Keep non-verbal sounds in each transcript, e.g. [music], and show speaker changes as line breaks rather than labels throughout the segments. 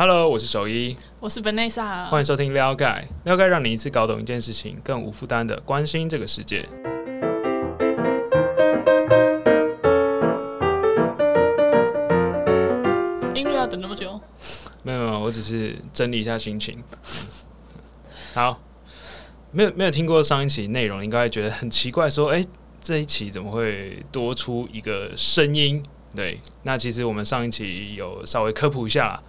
Hello，我是守一，
我是 Vanessa，
欢迎收听撩盖。撩盖让你一次搞懂一件事情，更无负担的关心这个世界。
音乐要等那么久？
没有没有，我只是整理一下心情。[laughs] 好，没有没有听过上一期内容，应该会觉得很奇怪，说哎，这一期怎么会多出一个声音？对，那其实我们上一期有稍微科普一下。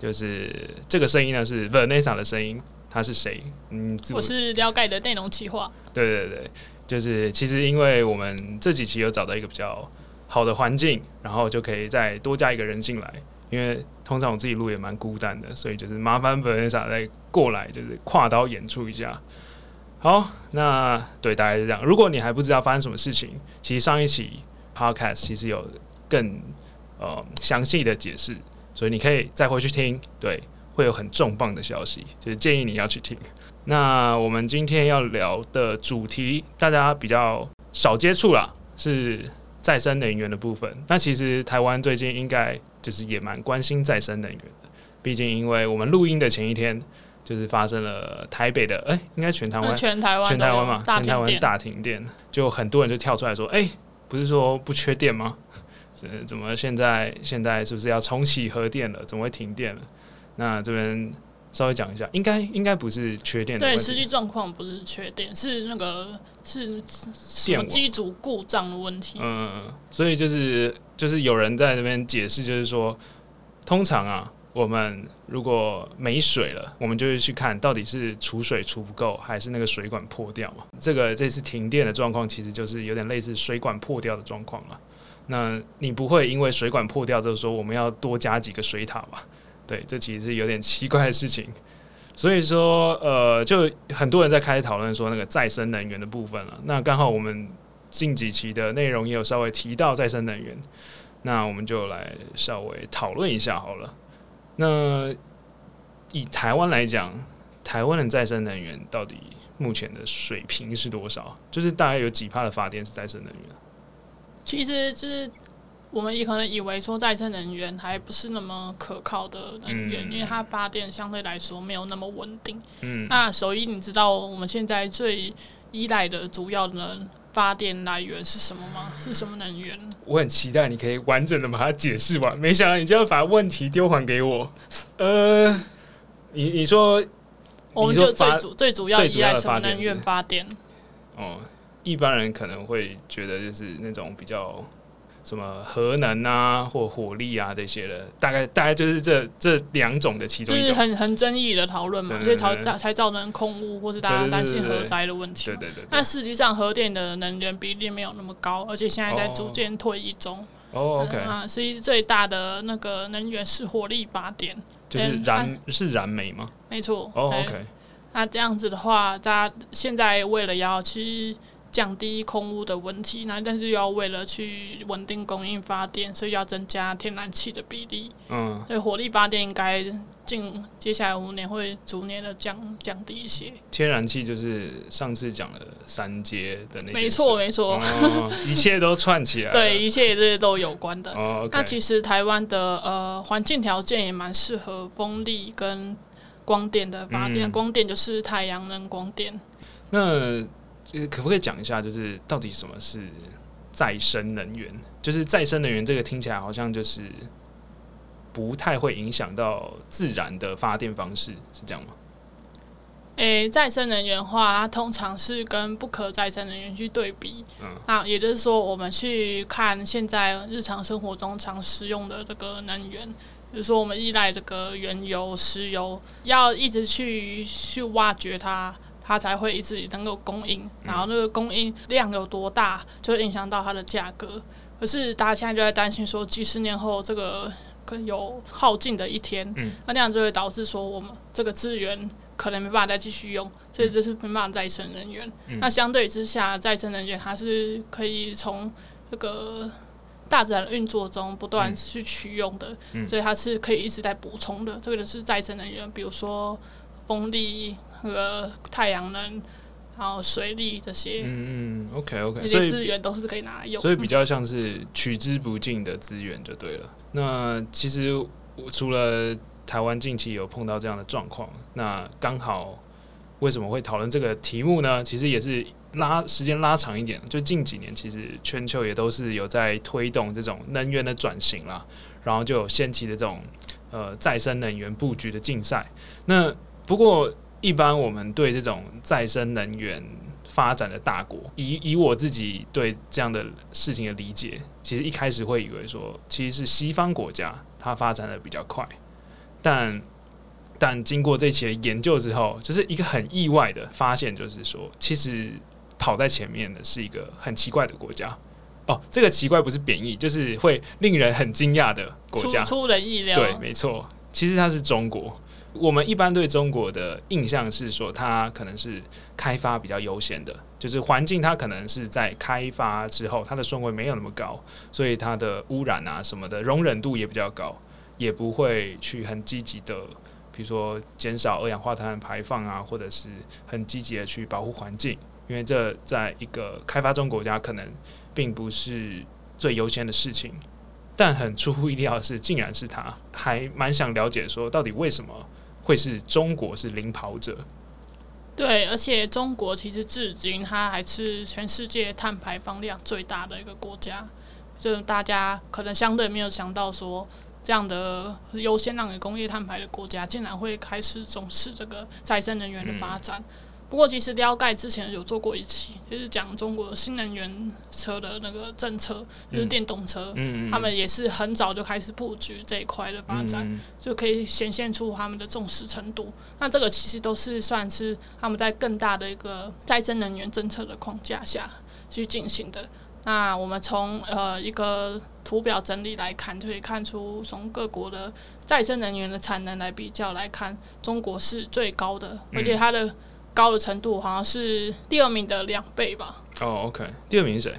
就是这个声音呢，是 Vanessa 的声音。他是谁？
嗯，我是了解的内容企划。
对对对，就是其实因为我们这几期有找到一个比较好的环境，然后就可以再多加一个人进来。因为通常我自己录也蛮孤单的，所以就是麻烦 Vanessa 再过来，就是跨刀演出一下。好，那对大概是这样。如果你还不知道发生什么事情，其实上一期 Podcast 其实有更呃详细的解释。所以你可以再回去听，对，会有很重磅的消息，就是建议你要去听。那我们今天要聊的主题，大家比较少接触啦，是再生能源的部分。那其实台湾最近应该就是也蛮关心再生能源的，毕竟因为我们录音的前一天，就是发生了台北的，哎，应该全台湾，
全台湾，
全台湾嘛，全台湾大停电，就很多人就跳出来说，哎，不是说不缺电吗？怎么现在现在是不是要重启核电了？怎么会停电了？那这边稍微讲一下，应该应该不是缺电的
对，实际状况不是缺电，是那个是电机组故障的问题。
嗯，所以就是就是有人在那边解释，就是说，通常啊，我们如果没水了，我们就会去看到底是储水储不够，还是那个水管破掉嘛。这个这次停电的状况，其实就是有点类似水管破掉的状况了。那你不会因为水管破掉，就是说我们要多加几个水塔吧？对，这其实是有点奇怪的事情。所以说，呃，就很多人在开始讨论说那个再生能源的部分了。那刚好我们近几期的内容也有稍微提到再生能源，那我们就来稍微讨论一下好了。那以台湾来讲，台湾的再生能源到底目前的水平是多少？就是大概有几帕的发电是再生能源？
其实就是我们也可能以为说再生能源还不是那么可靠的能源，因为它发电相对来说没有那么稳定。嗯，那首一，你知道我们现在最依赖的主要的发电来源是什么吗？是什么能源？
我很期待你可以完整的把它解释完，没想到你就要把问题丢还给我。呃，你你说，
我们就最主最主要依赖什么能源发电？
哦。一般人可能会觉得就是那种比较什么核能啊或火力啊这些的，大概大概就是这这两种的其中，
就是很很争议的讨论嘛，所以才才造成空污或是大家担心核灾的问题。
对对对。
但实际上核电的能源比例没有那么高，而且现在在逐渐退役中。
哦，OK。
啊，所以最大的那个能源是火力发电，
就是燃是燃煤吗？
没错。
哦，OK。
那这样子的话，大家现在为了要去。降低空污的问题，那但是又要为了去稳定供应发电，所以要增加天然气的比例。嗯，所以火力发电应该近接下来五年会逐年的降降低一些。
天然气就是上次讲的三阶的那，
没错没错，
一切都串起来。[laughs]
对，一切这些都有关的。那其实台湾的呃环境条件也蛮适合风力跟光电的发电，光电就是太阳能光电。
那就是可不可以讲一下，就是到底什么是再生能源？就是再生能源这个听起来好像就是不太会影响到自然的发电方式，是这样吗？
诶，再生能源的话，它通常是跟不可再生能源去对比。嗯，那也就是说，我们去看现在日常生活中常使用的这个能源，比如说我们依赖这个原油、石油，要一直去去挖掘它。它才会一直能够供应，然后那个供应量有多大，就会影响到它的价格。可是大家现在就在担心说，几十年后这个有耗尽的一天，那那样就会导致说，我们这个资源可能没办法再继续用，所以这是没办法再生能源。那相对之下，再生能源它是可以从这个大自然的运作中不断去取用的，所以它是可以一直在补充的。这个就是再生能源，比如说风力。那个太阳能，然后水利这些，
嗯嗯，OK OK，
这些资源都是可以拿来用，
所以比较像是取之不尽的资源就对了。那其实除了台湾近期有碰到这样的状况，那刚好为什么会讨论这个题目呢？其实也是拉时间拉长一点，就近几年其实全球也都是有在推动这种能源的转型啦，然后就有掀起的这种呃再生能源布局的竞赛。那不过一般我们对这种再生能源发展的大国，以以我自己对这样的事情的理解，其实一开始会以为说，其实是西方国家它发展的比较快，但但经过这期的研究之后，就是一个很意外的发现，就是说，其实跑在前面的是一个很奇怪的国家。哦，这个奇怪不是贬义，就是会令人很惊讶的国家，
出人意料。
对，没错，其实它是中国。我们一般对中国的印象是说，它可能是开发比较优先的，就是环境它可能是在开发之后，它的顺位没有那么高，所以它的污染啊什么的容忍度也比较高，也不会去很积极的，比如说减少二氧化碳排放啊，或者是很积极的去保护环境，因为这在一个开发中国家可能并不是最优先的事情。但很出乎意料的是，竟然是他，还蛮想了解说，到底为什么？会是中国是领跑者，
对，而且中国其实至今它还是全世界碳排放量最大的一个国家，就大家可能相对没有想到说，这样的优先让给工业碳排的国家，竟然会开始重视这个再生能源的发展。不过，其实撩盖之前有做过一期，就是讲中国新能源车的那个政策，就是电动车，他们也是很早就开始布局这一块的发展，就可以显现出他们的重视程度。那这个其实都是算是他们在更大的一个再生能源政策的框架下去进行的。那我们从呃一个图表整理来看，就可以看出从各国的再生能源的产能来比较来看，中国是最高的，而且它的。高的程度好像是第二名的两倍吧。
哦，OK，第二名是谁？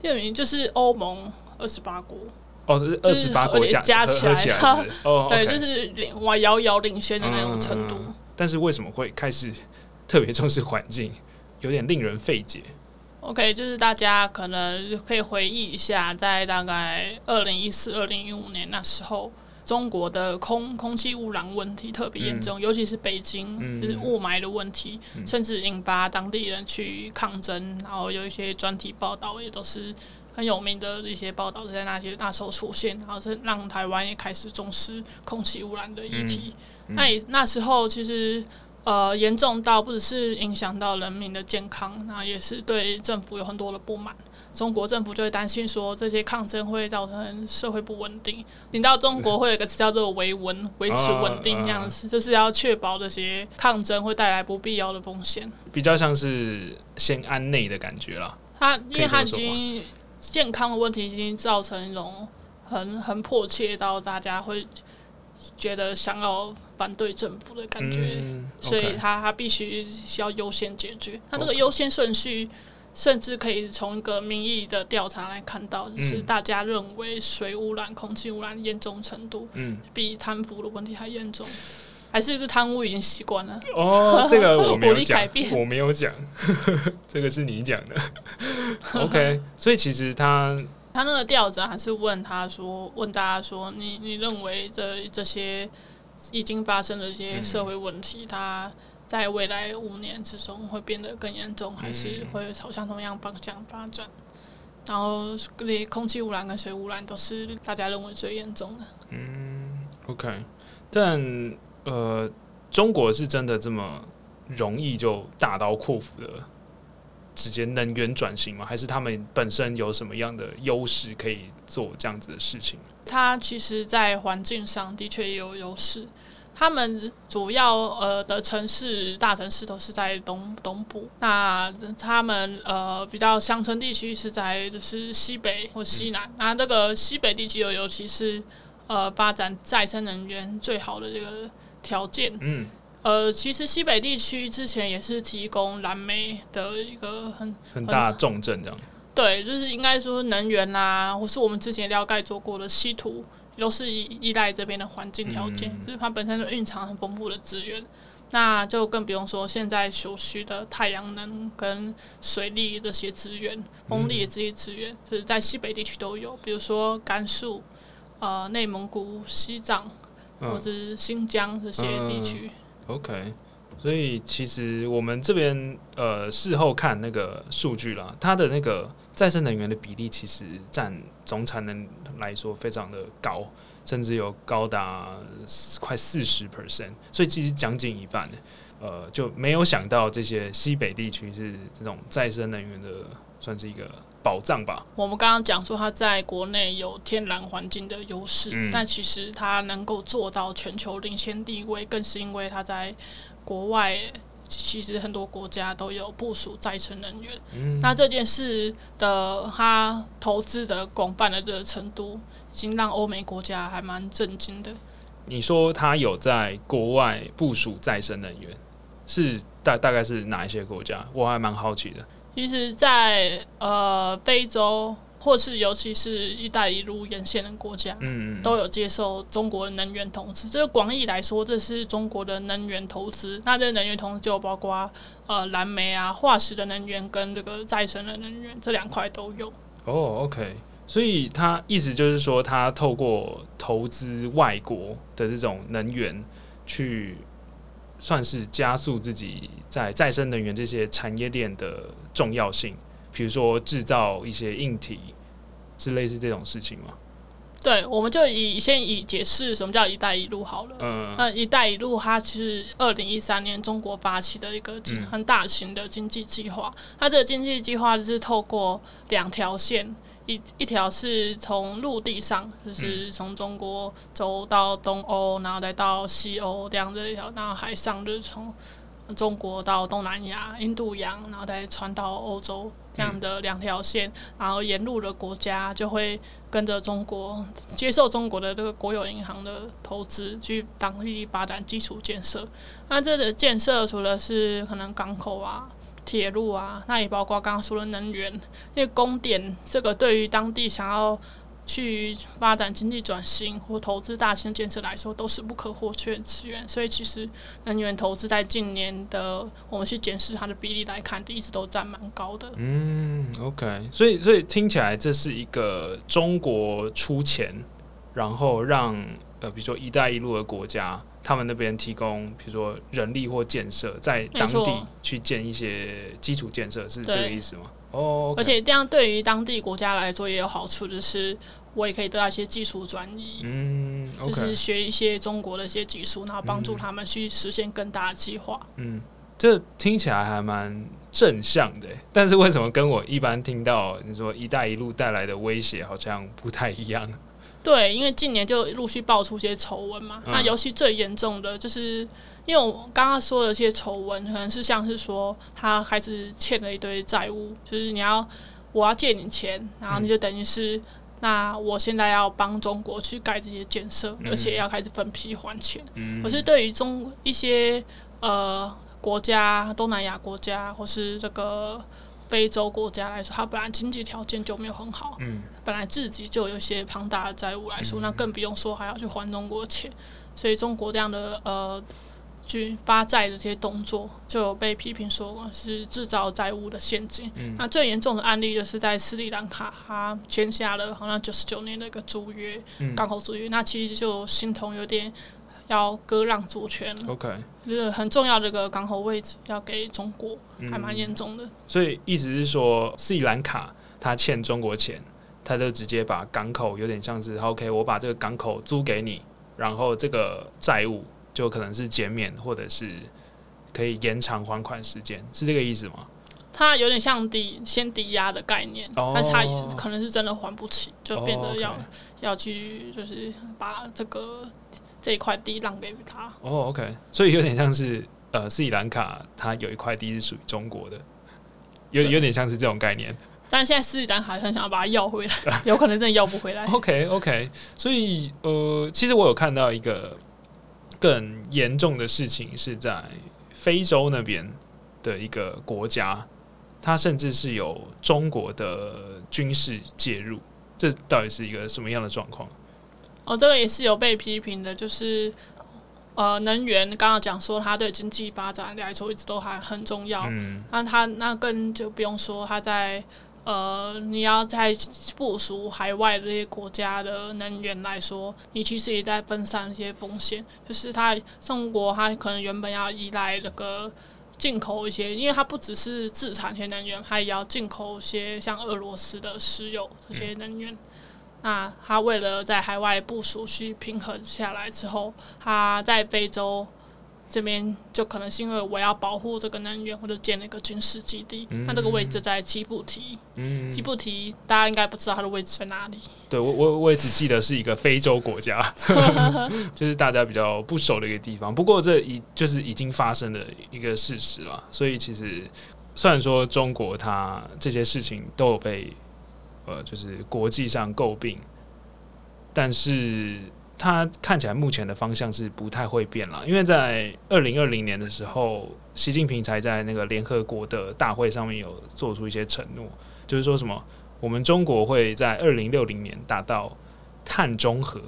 第二名就是欧盟二十八国。
哦，是二十八国加
加起
来，哦，[laughs]
对，就是领哇遥遥领先的那种程度。
但是为什么会开始特别重视环境？有点令人费解。
OK，就是大家可能可以回忆一下，在大概二零一四、二零一五年那时候。中国的空空气污染问题特别严重，尤其是北京，就是雾霾的问题，甚至引发当地人去抗争。然后有一些专题报道，也都是很有名的一些报道，在那些那时候出现，然后是让台湾也开始重视空气污染的议题。那也那时候其实呃严重到不只是影响到人民的健康，那也是对政府有很多的不满。中国政府就会担心说，这些抗争会造成社会不稳定。你到中国会有一个词叫做“维稳”，维持稳定这样子，就是要确保这些抗争会带来不必要的风险。
比较像是先安内的感觉啦。
他因为他已经健康的问题已经造成一种很很迫切到大家会觉得想要反对政府的感觉，所以他他必须需要优先解决。他这个优先顺序。甚至可以从一个民意的调查来看到，就是大家认为水污染、空气污染严重程度，嗯，比贪腐的问题还严重，还是不是贪污已经习惯了？
哦，这个我没有讲，[laughs] 我没有讲，[laughs] 这个是你讲的。OK，所以其实他
他那个调查还是问他说，问大家说，你你认为这这些已经发生的一些社会问题，他。在未来五年之中会变得更严重，还是会朝向同样方向发展？然后，连空气污染跟水污染都是大家认为最严重的。
嗯，OK。但呃，中国是真的这么容易就大刀阔斧的直接能源转型吗？还是他们本身有什么样的优势可以做这样子的事情？
它其实，在环境上的确也有优势。他们主要呃的城市大城市都是在东东部，那他们呃比较乡村地区是在就是西北或西南。那这个西北地区又尤其是呃发展再生能源最好的这个条件。嗯。呃，其实西北地区之前也是提供蓝煤的一个很
很大的重镇，这样。
对，就是应该说能源啊，或是我们之前了解做过的稀土。都是依依赖这边的环境条件，就是它本身就蕴藏很丰富的资源，那就更不用说现在所需的太阳能跟水利这些资源、风力的这些资源，就是在西北地区都有。比如说甘肃、呃内蒙古、西藏或者是新疆这些地区。
OK，所以其实我们这边呃事后看那个数据啦，它的那个再生能源的比例其实占总产能来说非常的高，甚至有高达快四十 percent，所以其实将近一半。呃，就没有想到这些西北地区是这种再生能源的，算是一个宝藏吧。
我们刚刚讲说它在国内有天然环境的优势，但其实它能够做到全球领先地位，更是因为它在国外，其实很多国家都有部署再生能源。嗯，那这件事的他投资的广泛的这个程度，已经让欧美国家还蛮震惊的。
你说他有在国外部署再生能源？是大大概是哪一些国家？我还蛮好奇的。
其实，在呃非洲，或是尤其是一带一路沿线的国家，嗯，都有接受中国的能源投资。这个广义来说，这是中国的能源投资。那这能源投资就包括呃蓝煤啊、化石的能源跟这个再生的能源这两块都有。
哦，OK，所以他意思就是说，他透过投资外国的这种能源去。算是加速自己在再生能源这些产业链的重要性，比如说制造一些硬体，是类似这种事情吗？
对，我们就以先以解释什么叫“一带一路”好了。嗯，那“一带一路”它是二零一三年中国发起的一个很大型的经济计划。它这个经济计划就是透过两条线。一一条是从陆地上，就是从中国走到东欧，然后再到西欧这样的一条，然后海上就是从中国到东南亚、印度洋，然后再穿到欧洲这样的两条线，然后沿路的国家就会跟着中国接受中国的这个国有银行的投资，去当地发展基础建设。那这个建设除了是可能港口啊。铁路啊，那也包括刚刚说的能源，因为供电这个对于当地想要去发展经济转型或投资大型建设来说，都是不可或缺的资源。所以其实能源投资在近年的我们去检视它的比例来看，一直都占蛮高的。
嗯，OK，所以所以听起来这是一个中国出钱，然后让呃比如说“一带一路”的国家。他们那边提供，比如说人力或建设，在当地去建一些基础建设，是这个意思吗？哦，
而且这样对于当地国家来说也有好处，就是我也可以得到一些技术转移，嗯，就是学一些中国的一些技术，然后帮助他们去实现更大的计划。
嗯，这听起来还蛮正向的，但是为什么跟我一般听到你说“一带一路”带来的威胁好像不太一样？
对，因为近年就陆续爆出一些丑闻嘛。那尤其最严重的就是，因为我刚刚说的这些丑闻，可能是像是说他开始欠了一堆债务，就是你要我要借你钱，然后你就等于是那我现在要帮中国去盖这些建设，而且要开始分批还钱。可是对于中一些呃国家，东南亚国家或是这个。非洲国家来说，它本来经济条件就没有很好，嗯，本来自己就有一些庞大的债务来说，那更不用说还要去还中国钱，所以中国这样的呃去发债的这些动作，就有被批评说是制造债务的陷阱。嗯那最严重的案例就是在斯里兰卡，他签下了好像九十九年的一个租约，港口租约，那其实就心痛有点。要割让主权
，OK，
就是很重要的一个港口位置要给中国，还蛮严重的。
所以意思是说，斯里兰卡他欠中国钱，他就直接把港口有点像是 OK，我把这个港口租给你，然后这个债务就可能是减免或者是可以延长还款时间，是这个意思吗？
它有点像抵先抵押的概念，但是它可能是真的还不起，就变得要要去就是把这个。这一块地让给他
哦，OK，所以有点像是呃斯里兰卡，它有一块地是属于中国的，有有点像是这种概念。
但现在斯里兰卡很想要把它要回来，[laughs] 有可能真的要不回来。
OK，OK，所以呃，其实我有看到一个更严重的事情是在非洲那边的一个国家，它甚至是有中国的军事介入，这到底是一个什么样的状况？
哦，这个也是有被批评的，就是呃，能源刚刚讲说它对经济发展来说一直都还很重要。嗯，那它那更就不用说它在呃，你要在部署海外的这些国家的能源来说，你其实也在分散一些风险。就是它中国，它可能原本要依赖这个进口一些，因为它不只是自产些能源，它也要进口一些像俄罗斯的石油这些能源。那他为了在海外部署去平衡下来之后，他在非洲。这边就可能是因为我要保护这个能源，或者建了一个军事基地。那这个位置在吉布提，吉布提大家应该不知道它的位置在哪里。
对我，我我也只记得是一个非洲国家，[laughs] [laughs] 就是大家比较不熟的一个地方。不过这已就是已经发生的一个事实了。所以其实虽然说中国它这些事情都有被呃就是国际上诟病，但是。它看起来目前的方向是不太会变了，因为在二零二零年的时候，习近平才在那个联合国的大会上面有做出一些承诺，就是说什么我们中国会在二零六零年达到碳中和，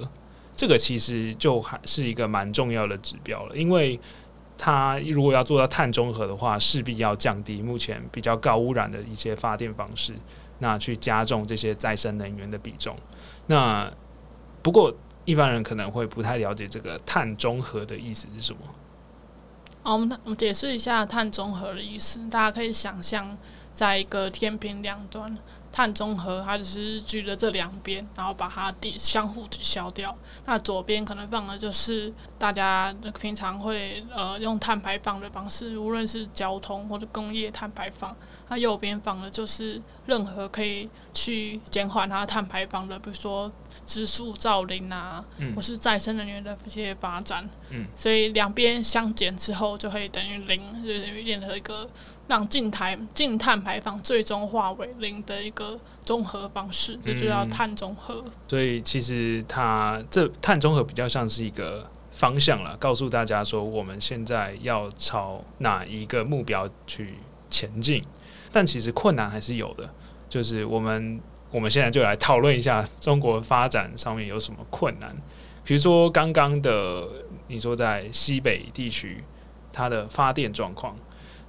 这个其实就还是一个蛮重要的指标了，因为它如果要做到碳中和的话，势必要降低目前比较高污染的一些发电方式，那去加重这些再生能源的比重。那不过。一般人可能会不太了解这个碳中和的意思是什么。
好，我们我们解释一下碳中和的意思。大家可以想象，在一个天平两端，碳中和它只是举着这两边，然后把它抵相互抵消掉。那左边可能放的就是大家平常会呃用碳排放的方式，无论是交通或者工业碳排放。那右边放的就是任何可以去减缓它碳排放的，比如说。植树造林啊，或是再生能源的这些发展，嗯所以两边相减之后，就会等于零，就等于变成一个让净台净碳排放最终化为零的一个综合方式，这就叫碳中和。
所以其实它这碳中和比较像是一个方向了，告诉大家说我们现在要朝哪一个目标去前进，但其实困难还是有的，就是我们。我们现在就来讨论一下中国发展上面有什么困难。比如说，刚刚的你说在西北地区，它的发电状况，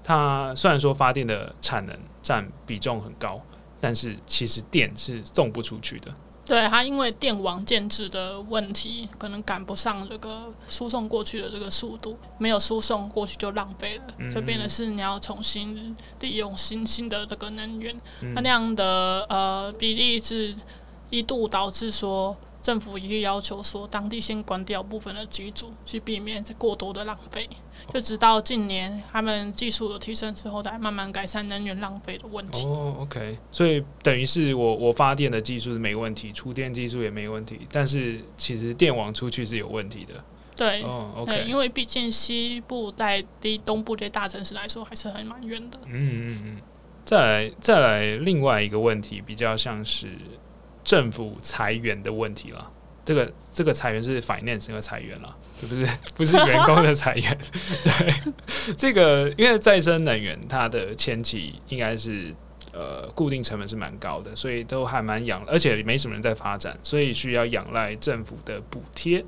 它虽然说发电的产能占比重很高，但是其实电是送不出去的。
对它，因为电网建制的问题，可能赶不上这个输送过去的这个速度，没有输送过去就浪费了。这变的是你要重新利用新兴的这个能源，它那样的呃比例是一度导致说。政府也要求说，当地先关掉部分的机组，去避免这过多的浪费。就直到近年他们技术有提升之后，才慢慢改善能源浪费的问题。
哦，OK，所以等于是我我发电的技术是没问题，储电技术也没问题，但是其实电网出去是有问题的。
对，哦，OK，因为毕竟西部在离东部这些大城市来说还是很蛮远的。
嗯嗯嗯。再来再来，另外一个问题比较像是。政府裁员的问题了，这个这个裁员是 finance 那个裁员了，不是 [laughs] 不是员工的裁员。[laughs] 对，这个因为再生能源它的前期应该是呃固定成本是蛮高的，所以都还蛮仰，而且没什么人在发展，所以需要仰赖政府的补贴。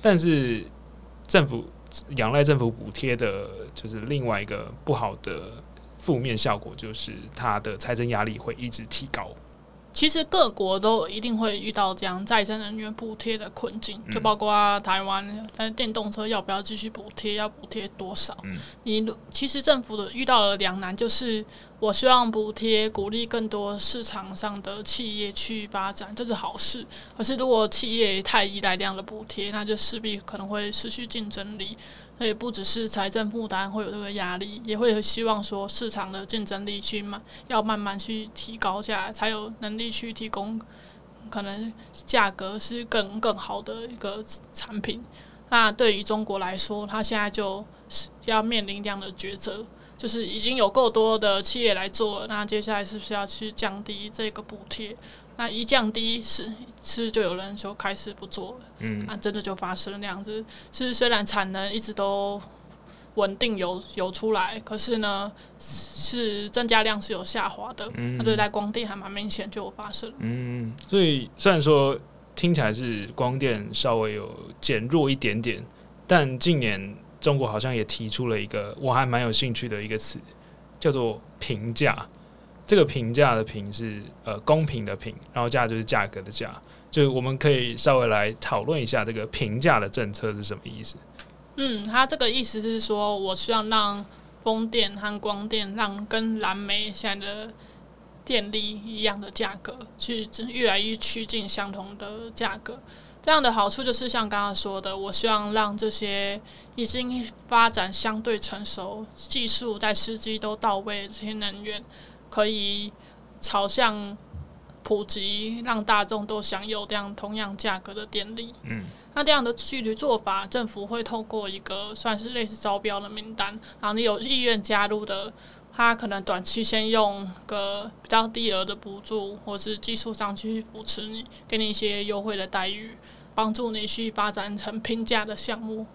但是政府仰赖政府补贴的，就是另外一个不好的负面效果，就是它的财政压力会一直提高。
其实各国都一定会遇到这样再生能源补贴的困境，就包括台湾，但电动车要不要继续补贴，要补贴多少？你其实政府的遇到了两难，就是我希望补贴鼓励更多市场上的企业去发展，这是好事。可是如果企业太依赖这样的补贴，那就势必可能会失去竞争力。那也不只是财政负担会有这个压力，也会希望说市场的竞争力去慢，要慢慢去提高下来，才有能力去提供可能价格是更更好的一个产品。那对于中国来说，它现在就是要面临这样的抉择，就是已经有够多的企业来做，那接下来是不是要去降低这个补贴？那一降低是是就有人就开始不做了，嗯，那真的就发生了那样子。是虽然产能一直都稳定有有出来，可是呢是增加量是有下滑的。嗯，那对待光电还蛮明显就有发生。
嗯，所以虽然说听起来是光电稍微有减弱一点点，但近年中国好像也提出了一个我还蛮有兴趣的一个词，叫做平价。这个评价的评是呃公平的平，然后价就是价格的价，就我们可以稍微来讨论一下这个评价的政策是什么意思。
嗯，他这个意思是说，我希望让风电和光电让跟蓝煤现在的电力一样的价格，去越来越趋近相同的价格。这样的好处就是像刚刚说的，我希望让这些已经发展相对成熟、技术在时机都到位这些能源，可以朝向普及，让大众都享有这样同样价格的电力。
嗯，
那这样的具体做法，政府会透过一个算是类似招标的名单，然后你有意愿加入的。他可能短期先用个比较低额的补助，或是技术上去扶持你，给你一些优惠的待遇，帮助你去发展成平价的项目。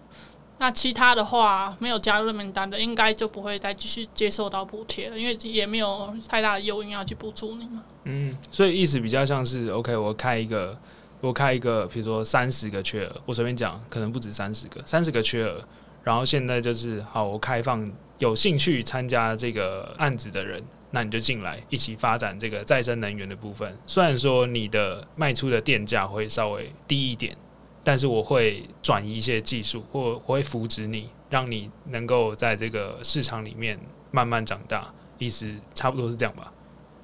那其他的话，没有加入名单的，应该就不会再继续接受到补贴了，因为也没有太大的诱因要去补助你嘛。
嗯，所以意思比较像是，OK，我开一个，我开一个，比如说三十个缺额，我随便讲，可能不止三十个，三十个缺额，然后现在就是好，我开放。有兴趣参加这个案子的人，那你就进来一起发展这个再生能源的部分。虽然说你的卖出的电价会稍微低一点，但是我会转移一些技术，或我会扶植你，让你能够在这个市场里面慢慢长大。意思差不多是这样吧。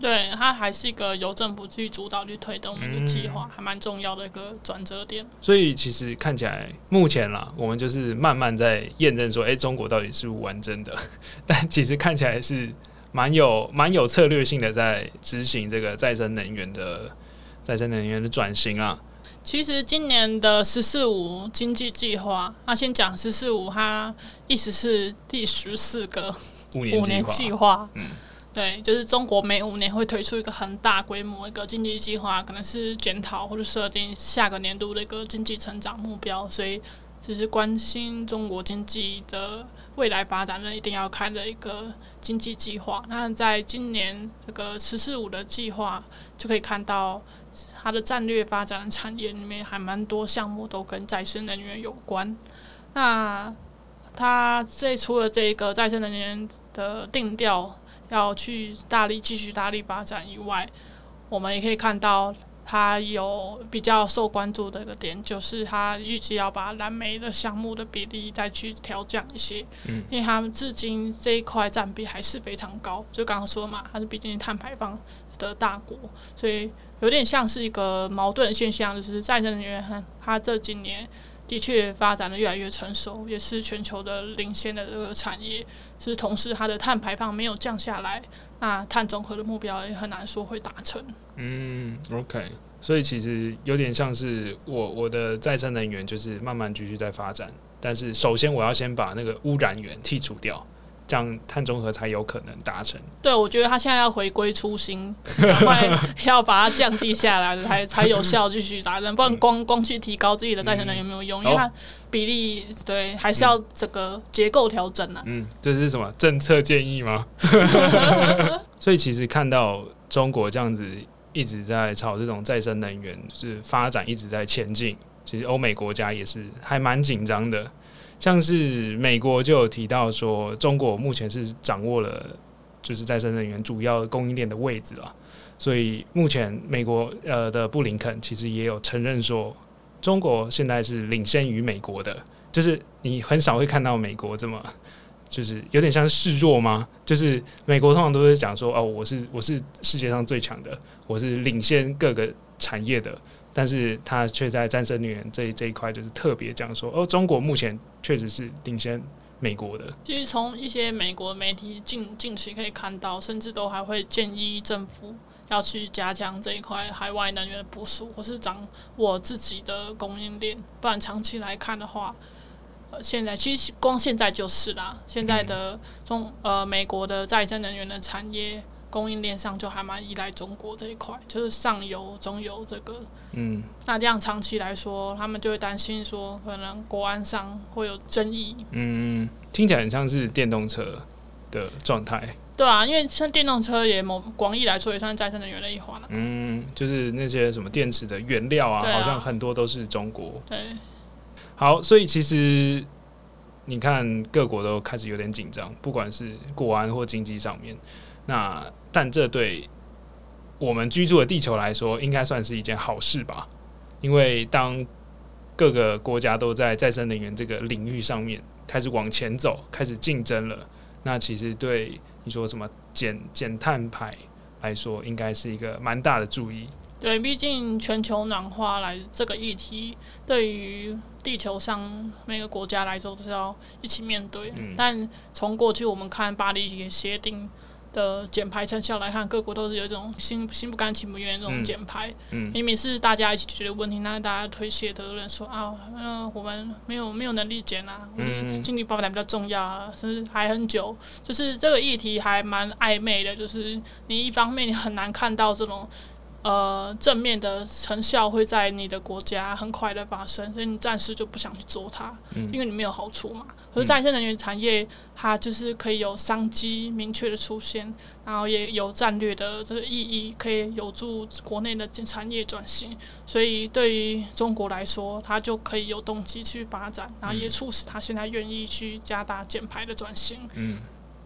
对，它还是一个由政府去主导去推动的一个计划，还蛮重要的一个转折点。
所以其实看起来，目前啦，我们就是慢慢在验证说，哎，中国到底是不完真的？[laughs] 但其实看起来是蛮有蛮有策略性的，在执行这个再生能源的再生能源的转型啊。
其实今年的“十四五”经济计划，那先讲“十四五”，它意思是第十四个
五年
计划。嗯。对，就是中国每五年会推出一个很大规模一个经济计划，可能是检讨或者设定下个年度的一个经济成长目标，所以只是关心中国经济的未来发展的一定要看的一个经济计划。那在今年这个“十四五”的计划就可以看到，它的战略发展产业里面还蛮多项目都跟再生能源有关。那它这除了这个再生能源的定调。要去大力继续大力发展以外，我们也可以看到，它有比较受关注的一个点，就是它预计要把蓝煤的项目的比例再去调降一些，
嗯，
因为他们至今这一块占比还是非常高，就刚刚说嘛，它是毕竟碳排放的大国，所以有点像是一个矛盾现象，就是再生能源它这几年。的确发展的越来越成熟，也是全球的领先的这个产业。是同时，它的碳排放没有降下来，那碳中和的目标也很难说会达成。
嗯，OK，所以其实有点像是我我的再生能源就是慢慢继续在发展，但是首先我要先把那个污染源剔除掉。这样碳中和才有可能达成。
对，我觉得他现在要回归初心，[laughs] 要把它降低下来，才才有效继续达成。不然光光去提高自己的再生能源没有用，因为它比例对还是要整个结构调整啊。
嗯，这是什么政策建议吗？[laughs] 所以其实看到中国这样子一直在朝这种再生能源是发展，一直在前进。其实欧美国家也是还蛮紧张的。像是美国就有提到说，中国目前是掌握了就是再生能源主要供应链的位置了，所以目前美国呃的布林肯其实也有承认说，中国现在是领先于美国的，就是你很少会看到美国这么就是有点像示弱吗？就是美国通常都是讲说哦，我是我是世界上最强的，我是领先各个产业的。但是他却在再生能源这这一块，就是特别讲说，哦，中国目前确实是领先美国的。
其实从一些美国媒体近近期可以看到，甚至都还会建议政府要去加强这一块海外能源的部署，或是掌握自己的供应链。不然长期来看的话，呃，现在其实光现在就是啦，现在的中呃美国的再生能源的产业。供应链上就还蛮依赖中国这一块，就是上游、中游这个。
嗯。
那这样长期来说，他们就会担心说，可能国安上会有争议。
嗯，听起来很像是电动车的状态。
对啊，因为像电动车也某广义来说也算再生能源的一环了。
嗯，就是那些什么电池的原料啊，好像很多都是中国。
对。
好，所以其实你看各国都开始有点紧张，不管是国安或经济上面。那但这对我们居住的地球来说，应该算是一件好事吧？因为当各个国家都在再生能源这个领域上面开始往前走，开始竞争了，那其实对你说什么减减碳排来说，应该是一个蛮大的注意。
对，毕竟全球暖化来这个议题，对于地球上每个国家来说都是要一起面对。但从过去我们看巴黎协定。的减排成效来看，各国都是有一种心心不甘情不愿的这种减排。嗯，明明是大家一起解决问题，那大家推卸责任，说啊，嗯，我们没有没有能力减啊，嗯，经济发展比较重要啊，甚至还很久。就是这个议题还蛮暧昧的，就是你一方面你很难看到这种。呃，正面的成效会在你的国家很快的发生，所以你暂时就不想去做它，因为你没有好处嘛。可是再生能源产业，它就是可以有商机明确的出现，然后也有战略的这个意义，可以有助国内的产业转型。所以对于中国来说，它就可以有动机去发展，然后也促使它现在愿意去加大减排的转型。
嗯，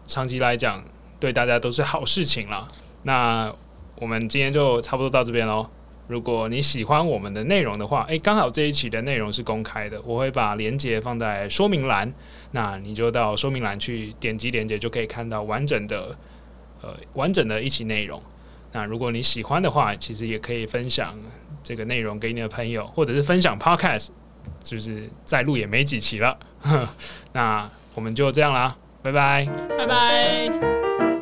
长期来讲，对大家都是好事情了。那。我们今天就差不多到这边喽。如果你喜欢我们的内容的话，诶，刚好这一期的内容是公开的，我会把链接放在说明栏，那你就到说明栏去点击链接，就可以看到完整的呃完整的一期内容。那如果你喜欢的话，其实也可以分享这个内容给你的朋友，或者是分享 Podcast，就是在录也没几期了。[laughs] 那我们就这样啦，拜拜，
拜拜。